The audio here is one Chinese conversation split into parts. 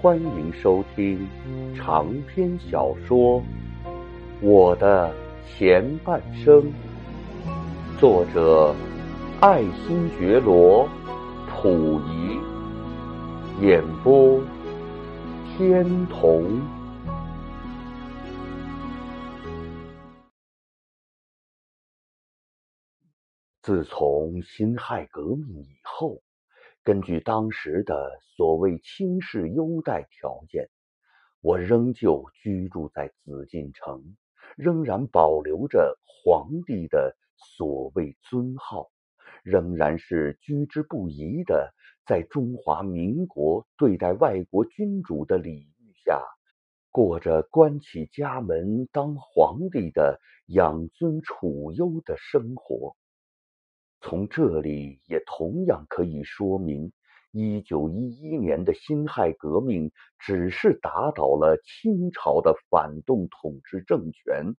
欢迎收听长篇小说《我的前半生》，作者爱新觉罗溥仪，演播天童。自从辛亥革命以后。根据当时的所谓轻视优待条件，我仍旧居住在紫禁城，仍然保留着皇帝的所谓尊号，仍然是居之不移的，在中华民国对待外国君主的礼遇下，过着关起家门当皇帝的养尊处优的生活。从这里也同样可以说明，一九一一年的辛亥革命只是打倒了清朝的反动统治政权，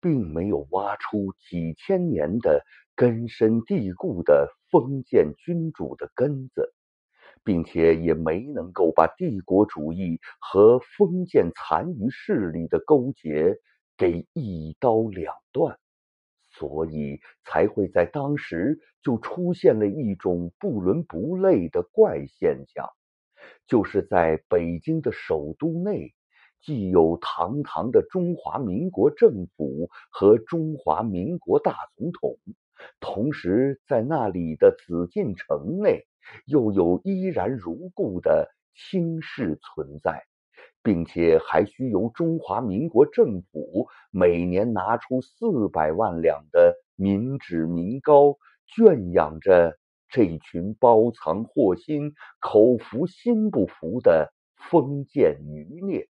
并没有挖出几千年的根深蒂固的封建君主的根子，并且也没能够把帝国主义和封建残余势力的勾结给一刀两断。所以才会在当时就出现了一种不伦不类的怪现象，就是在北京的首都内，既有堂堂的中华民国政府和中华民国大总统，同时在那里的紫禁城内，又有依然如故的清室存在。并且还需由中华民国政府每年拿出四百万两的民脂民膏，圈养着这群包藏祸心、口服心不服的封建余孽，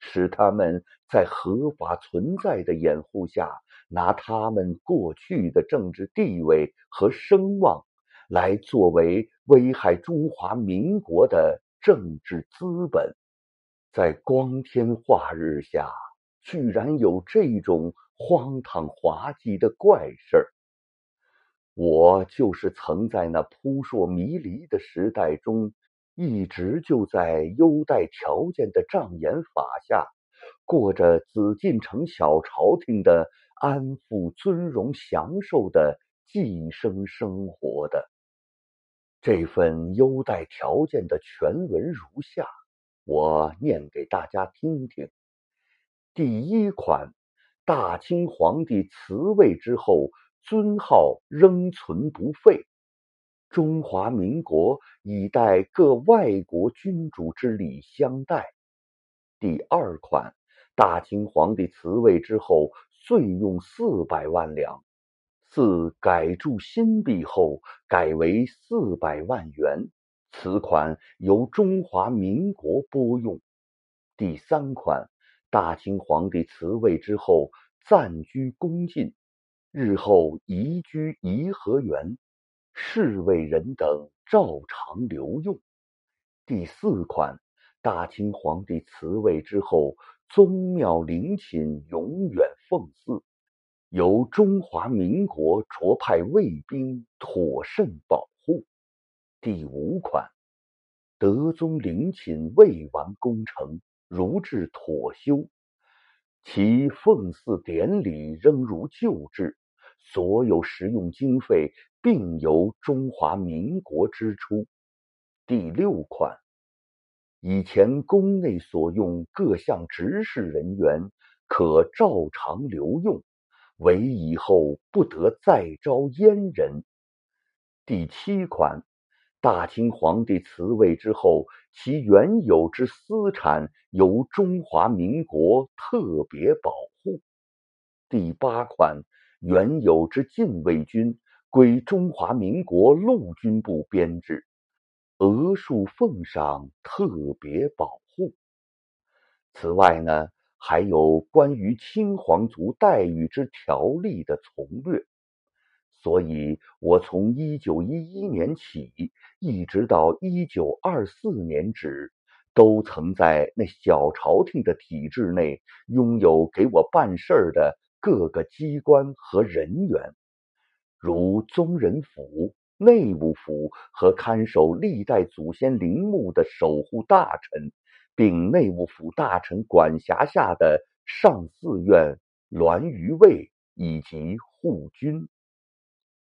使他们在合法存在的掩护下，拿他们过去的政治地位和声望，来作为危害中华民国的政治资本。在光天化日下，居然有这种荒唐滑稽的怪事儿！我就是曾在那扑朔迷离的时代中，一直就在优待条件的障眼法下，过着紫禁城小朝廷的安富、尊荣、享受的寄生生活的。这份优待条件的全文如下。我念给大家听听。第一款，大清皇帝辞位之后，尊号仍存不废。中华民国以待各外国君主之礼相待。第二款，大清皇帝辞位之后，岁用四百万两，自改铸新币后，改为四百万元。此款由中华民国拨用。第三款，大清皇帝辞位之后暂居宫禁，日后移居颐和园，侍卫人等照常留用。第四款，大清皇帝辞位之后，宗庙陵寝永远奉祀，由中华民国着派卫兵妥慎保。第五款，德宗陵寝未完工程，如至妥修，其奉祀典礼仍如旧制，所有实用经费并由中华民国支出。第六款，以前宫内所用各项执事人员可照常留用，唯以后不得再招阉人。第七款。大清皇帝辞位之后，其原有之私产由中华民国特别保护。第八款，原有之禁卫军归中华民国陆军部编制，额数奉上特别保护。此外呢，还有关于清皇族待遇之条例的从略。所以，我从一九一一年起，一直到一九二四年止，都曾在那小朝廷的体制内拥有给我办事儿的各个机关和人员，如宗人府、内务府和看守历代祖先陵墓的守护大臣，并内务府大臣管辖下的上寺院栾舆卫以及护军。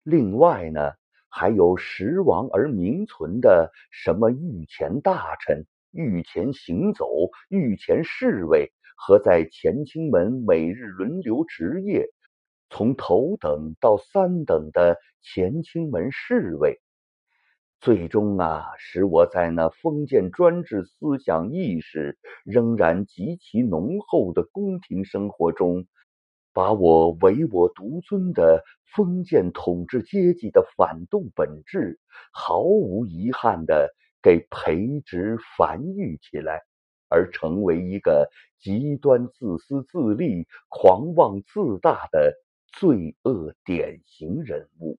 另外呢，还有时亡而名存的什么御前大臣。御前行走、御前侍卫和在乾清门每日轮流值夜，从头等到三等的乾清门侍卫，最终啊，使我在那封建专制思想意识仍然极其浓厚的宫廷生活中，把我唯我独尊的封建统治阶级的反动本质毫无遗憾的。给培植繁育起来，而成为一个极端自私自利、狂妄自大的罪恶典型人物。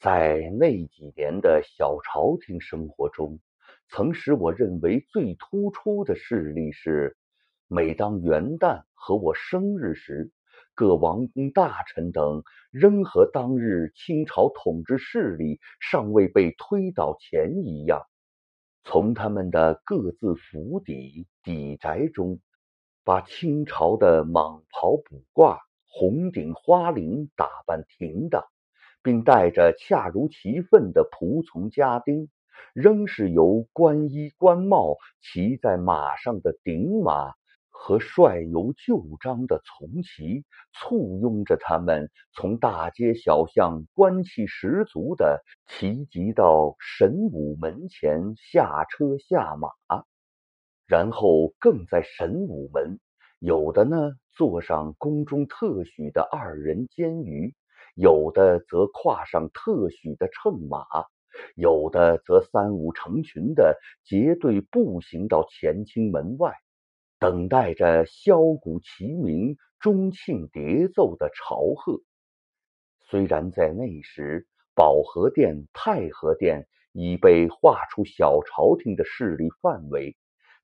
在那几年的小朝廷生活中，曾使我认为最突出的事例是：每当元旦和我生日时，各王公大臣等仍和当日清朝统治势力尚未被推倒前一样，从他们的各自府邸邸宅中，把清朝的蟒袍卜褂、红顶花翎打扮停当，并带着恰如其分的仆从家丁，仍是由官衣官帽骑在马上的顶马。和帅有旧章的从骑簇拥着他们，从大街小巷官气十足的齐集到神武门前下车下马，然后更在神武门，有的呢坐上宫中特许的二人监舆，有的则跨上特许的乘马，有的则三五成群的结队步行到乾清门外。等待着箫鼓齐鸣、钟磬叠奏的朝贺。虽然在那时，保和殿、太和殿已被划出小朝廷的势力范围，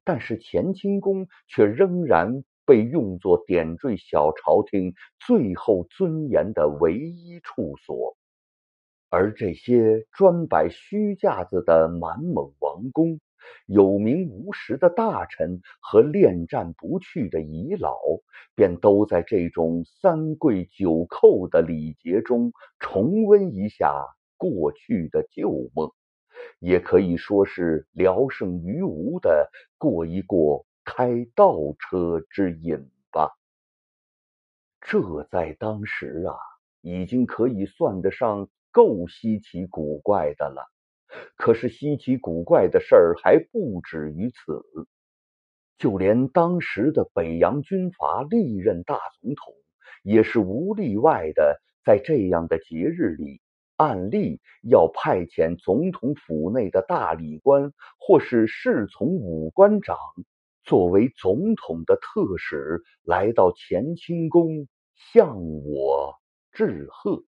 但是乾清宫却仍然被用作点缀小朝廷最后尊严的唯一处所。而这些专摆虚架子的满蒙王公。有名无实的大臣和恋战不去的遗老，便都在这种三跪九叩的礼节中重温一下过去的旧梦，也可以说是聊胜于无的过一过开倒车之瘾吧。这在当时啊，已经可以算得上够稀奇古怪的了。可是稀奇古怪的事儿还不止于此，就连当时的北洋军阀历任大总统，也是无例外的，在这样的节日里，按例要派遣总统府内的大礼官或是侍从武官长，作为总统的特使，来到乾清宫向我致贺。